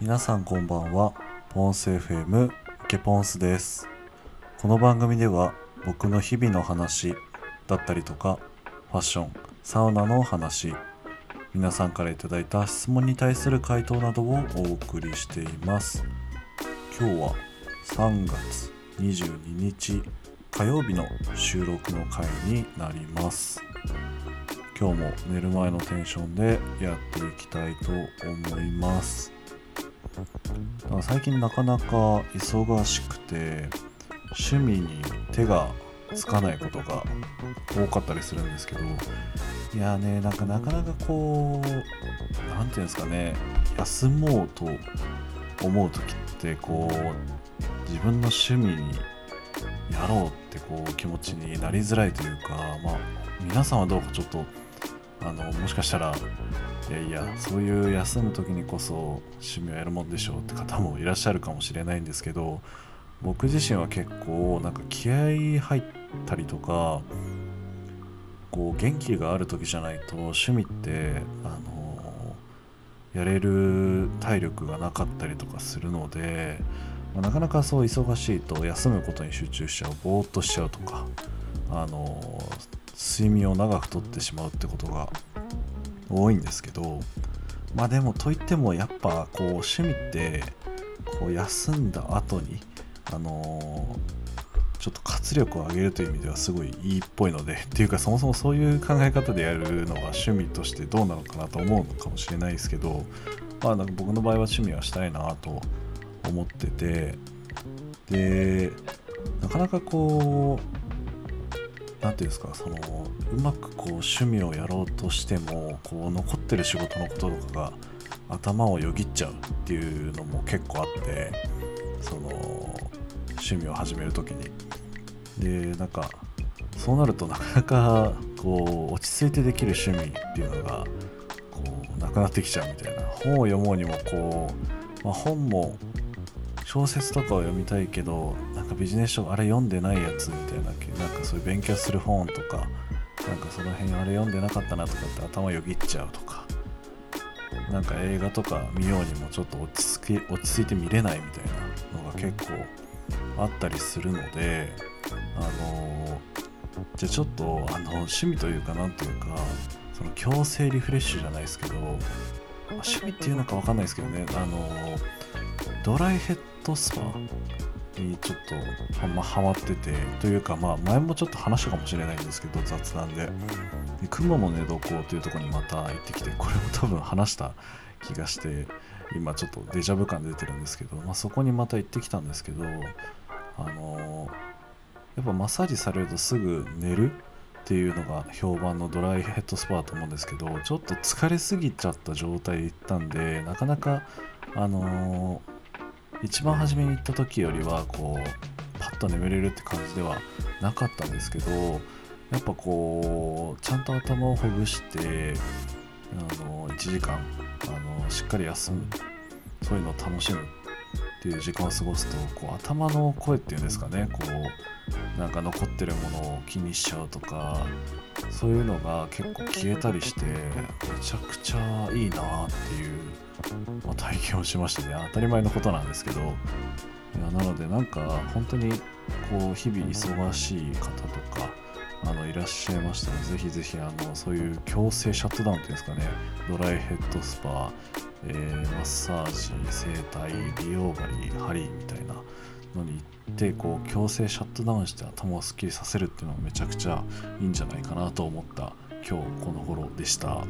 皆さんこんばんは。ポンス FM ケポンスです。この番組では僕の日々の話だったりとかファッションサウナの話皆さんから頂いた質問に対する回答などをお送りしています。今日は3月22日火曜日の収録の回になります。今日も寝る前のテンションでやっていきたいと思います。最近なかなか忙しくて趣味に手がつかないことが多かったりするんですけどいやねなんかなかなかこう何て言うんですかね休もうと思う時ってこう自分の趣味にやろうってこう気持ちになりづらいというかまあ皆さんはどうかちょっとあのもしかしたらいやいやそういう休む時にこそ趣味をやるもんでしょうって方もいらっしゃるかもしれないんですけど僕自身は結構なんか気合入ったりとかこう元気がある時じゃないと趣味ってあのやれる体力がなかったりとかするので、まあ、なかなかそう忙しいと休むことに集中しちゃうぼーっとしちゃうとかあの睡眠を長くとってしまうってことが多いんですけどまあでもといってもやっぱこう趣味ってこう休んだ後にあの、ちょっと活力を上げるという意味ではすごいいいっぽいので っていうかそもそもそういう考え方でやるのが趣味としてどうなのかなと思うのかもしれないですけどまあなんか僕の場合は趣味はしたいなと思っててでなかなかこう何ていうんですかそのうまくこう趣味をやろうとしてもこう残ってる仕事のこととかが頭をよぎっちゃうっていうのも結構あってその趣味を始める時に。でなんかそうなるとなかなかこう落ち着いてできる趣味っていうのがこうなくなってきちゃうみたいな。本を読もうにもこう、まあ、本も小説とかを読みたいけどなんかビジネス書あれ読んでないやつみたいななんかそういう勉強する本とかなんかその辺あれ読んでなかったなとかって頭よぎっちゃうとかなんか映画とか見ようにもちょっと落ち着き落ち着いて見れないみたいなのが結構あったりするのであのじゃあちょっとあの趣味というかなんというかその強制リフレッシュじゃないですけど趣味っていうのか分かんないですけどねあのドライヘッドスパにちょっとはまハマっててというかまあ前もちょっと話したかもしれないんですけど雑談で。で雲の寝床というところにまた行ってきてこれも多分話した気がして今ちょっとデジャブ感出てるんですけど、まあ、そこにまた行ってきたんですけどあのやっぱマッサージされるとすぐ寝るっていうのが評判のドライヘッドスパだと思うんですけどちょっと疲れすぎちゃった状態で行ったんでなかなかあのー一番初めに行った時よりはこうパッと眠れるって感じではなかったんですけどやっぱこうちゃんと頭をほぐしてあの1時間あのしっかり休む。そういうのを楽しむっていう時間を過ごすとこう頭の声っていうんですかねこうなんか残ってるものを気にしちゃうとかそういうのが結構消えたりしてめちゃくちゃいいなっていうまあ、体験をしましてね。当たり前のことなんですけど。いやなのでなんか本当にこう日々忙しい方とかあのいらっしゃいましたらぜひぜひあのそういう強制シャットダウンっていうんですかね。ドライヘッドスパ、えー、マッサージ整体美容針針みたいなのに行ってこう強制シャットダウンして頭をすっきりさせるっていうのはめちゃくちゃいいんじゃないかなと思った今日この頃でした。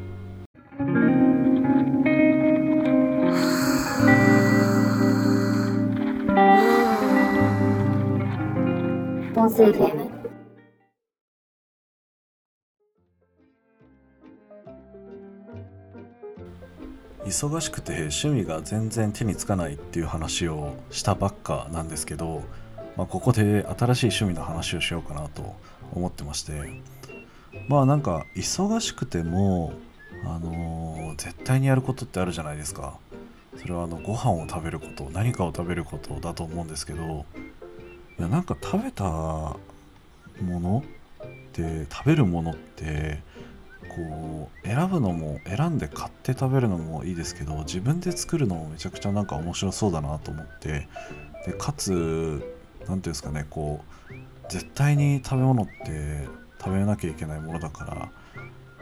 忙しくて趣味が全然手につかないっていう話をしたばっかなんですけど、まあ、ここで新しい趣味の話をしようかなと思ってまして。まあなんか忙しくてもあのー絶対にやることってあるじゃないですか。それはあのご飯を食べること何かを食べることだと思うんですけど。いやなんか食べたものって食べるものってこう選ぶのも選んで買って食べるのもいいですけど自分で作るのもめちゃくちゃなんか面白そうだなと思って。でかつ何ていうんですかねこう絶対に食べ物って食べなきゃいけないものだから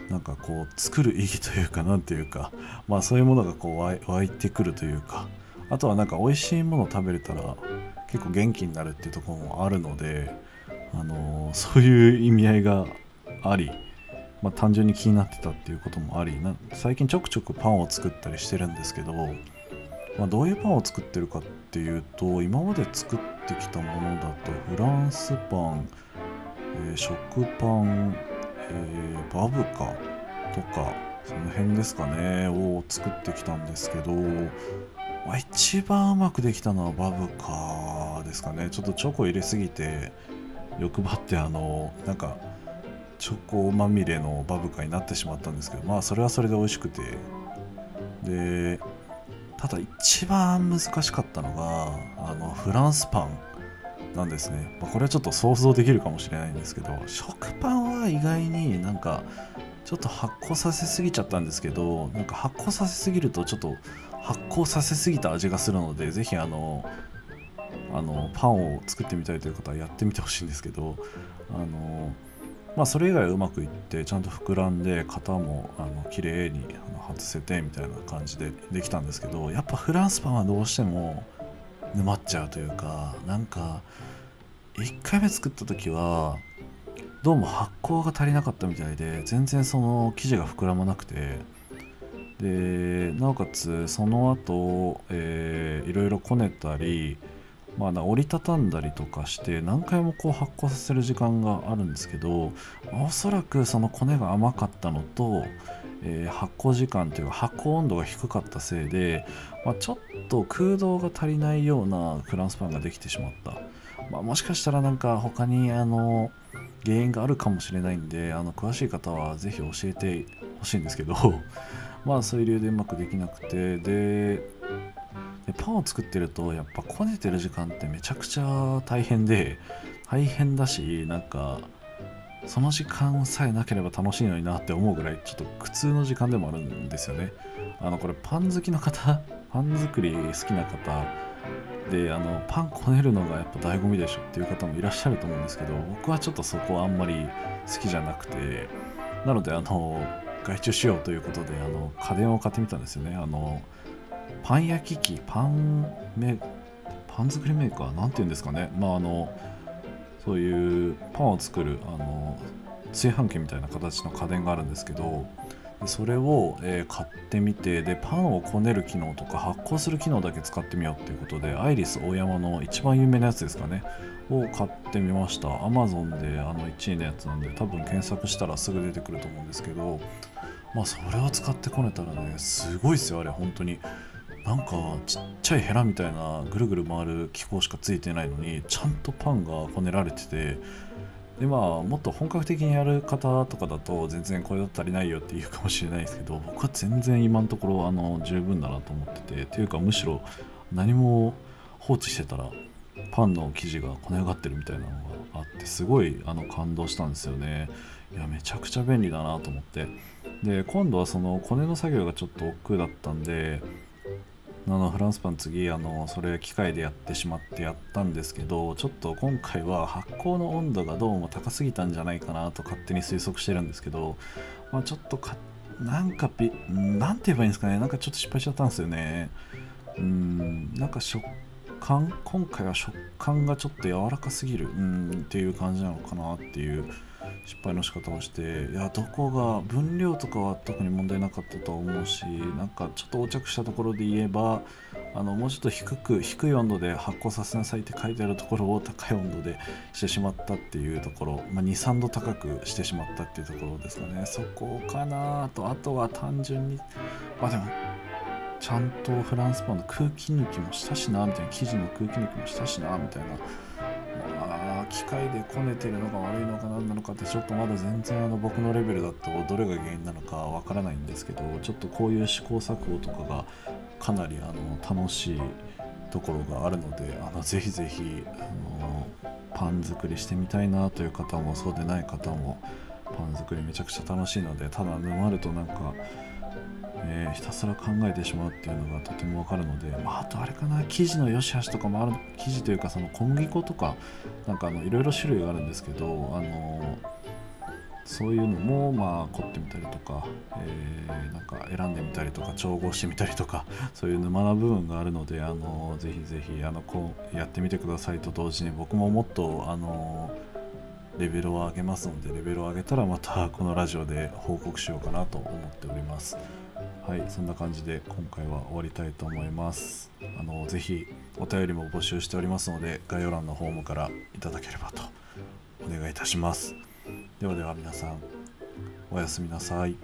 なんかこう作る意義というか 何ていうかまあそういうものがこう湧いてくるというかあとはなんか美味しいものを食べれたら結構元気になるっていうところもあるので、あのーそういう意味合いがあり、まあ、単純に気になってたっていうこともありな最近ちょくちょくパンを作ったりしてるんですけど、まあ、どういうパンを作ってるかっていうと今まで作ってきたものだとフランスパン、えー食パン、えーバブカとかその辺ですかねを作ってきたんですけど、まあ、一番うまくできたのはバブカですかね。ちょっとチョコ入れすぎて欲張ってあのなんかチョコまみれのバブカになってしまったんですけどまあそれはそれで美味しくて。でただ一番難しかったのがあのフランスパンなんですね、まあこれはちょっと想像できるかもしれないんですけど食パンは意外になんかちょっと発酵させすぎちゃったんですけどなんか発酵させすぎるとちょっと発酵させすぎた味がするのでぜひあのあのパンを作ってみたいという方はやってみてほしいんですけどあのまあそれ以外はうまくいってちゃんと膨らんで型もあの綺麗に外せてみたいな感じでできたんですけどやっぱフランスパンはどうしても沼っちゃうというかなんか1回目作った時はどうも発酵が足りなかったみたいで全然その生地が膨らまなくてでなおかつその後、えーいろいろこねたりまあ、折りたたんだりとかして何回もこう発酵させる時間があるんですけどおそらくそのコネが甘かったのと、えー発酵時間というか発酵温度が低かったせいで、まあ、ちょっと空洞が足りないようなフランスパンができてしまった、まあ、もしかしたらなんか他にあの原因があるかもしれないんであの詳しい方はぜひ教えてほしいんですけど まあそういう理由でうまくできなくてででパンを作ってるとやっぱこねてる時間ってめちゃくちゃ大変で大変だしなんかその時間さえなければ楽しいのになって思うぐらいちょっと苦痛の時間でもあるんですよね。あのこれパン好きの方 パン作り好きな方であのパンこねるのがやっぱ醍醐味でしょっていう方もいらっしゃると思うんですけど僕はちょっとそこはあんまり好きじゃなくてなのであの外注しようということであの家電を買ってみたんですよね。あのパン焼き器パンメパン作りメーカー？なんて言うんですかね。まああのそういうパンを作るあの炊飯器みたいな形の家電があるんですけどそれを、えー買ってみてでパンをこねる機能とか発酵する機能だけ使ってみようっていうことでアイリス大山の一番有名なやつですかね。を買ってみました。Amazon であの1位のやつなんで多分検索したらすぐ出てくると思うんですけどまあそれを使ってこねたらねすごいですよあれ本当に。なんかちっちゃいヘラみたいなぐるぐる回る機構しかついてないのにちゃんとパンがこねられててでまあもっと本格的にやる方とかだと全然これだと足りないよって言うかもしれないですけど僕は全然今のところあの十分だなと思っててっていうかむしろ何も放置してたらパンの生地がこね上がってるみたいなのがあってすごいあの感動したんですよね。いやめちゃくちゃ便利だなと思って。で今度はそのこねの作業がちょっと億劫だったんであのフランスパン次あのそれ機械でやってしまってやったんですけどちょっと今回は発酵の温度がどうも高すぎたんじゃないかなと勝手に推測してるんですけど、まあ、ちょっとかなんかびなんて言えばいいんですかね。なんかちょっと失敗しちゃったんですよね。うんなんか食感？今回は食感がちょっと柔らかすぎる。うんっていう感じなのかなっていう失敗の仕方をしていやどこが分量とかは特に問題なかったと思うしなんかちょっと横着したところで言えばあのもうちょっと低く低い温度で発酵させなさいって書いてあるところを高い温度でしてしまったっていうところ、まあ、23度高くしてしまったっていうところですかね。そこかなとあとは単純にまあでもちゃんとフランスパンの空気抜きもしたしなみたいな生地の空気抜きもしたしなみたいな機械でこねてるのが悪いのか何なのかってちょっとまだ全然あの僕のレベルだとどれが原因なのかわからないんですけどちょっとこういう試行錯誤とかがかなりあの楽しいところがあるのであのぜひぜひあのパン作りしてみたいなという方もそうでない方もパン作りめちゃくちゃ楽しいのでただ沼るとなんか、えー、ひたすら考えてしまうっていうのがとてもわかるので、まあ、あとあれかな生地の良し悪しとかもある生地というかその小麦粉とかなんかいろいろ種類があるんですけどあのそういうのもまあ凝ってみたりとか、えー、なんか選んでみたりとか調合してみたりとか そういう沼な部分があるのであのぜひぜひあのこうやってみてくださいと同時に僕ももっとあのレベルを上げますのでレベルを上げたらまたこのラジオで報告しようかなと思っております。はいそんな感じで今回は終わりたいと思いますあのぜひお便りも募集しておりますので概要欄のフォームからいただければとお願いいたしますではでは皆さんおやすみなさい。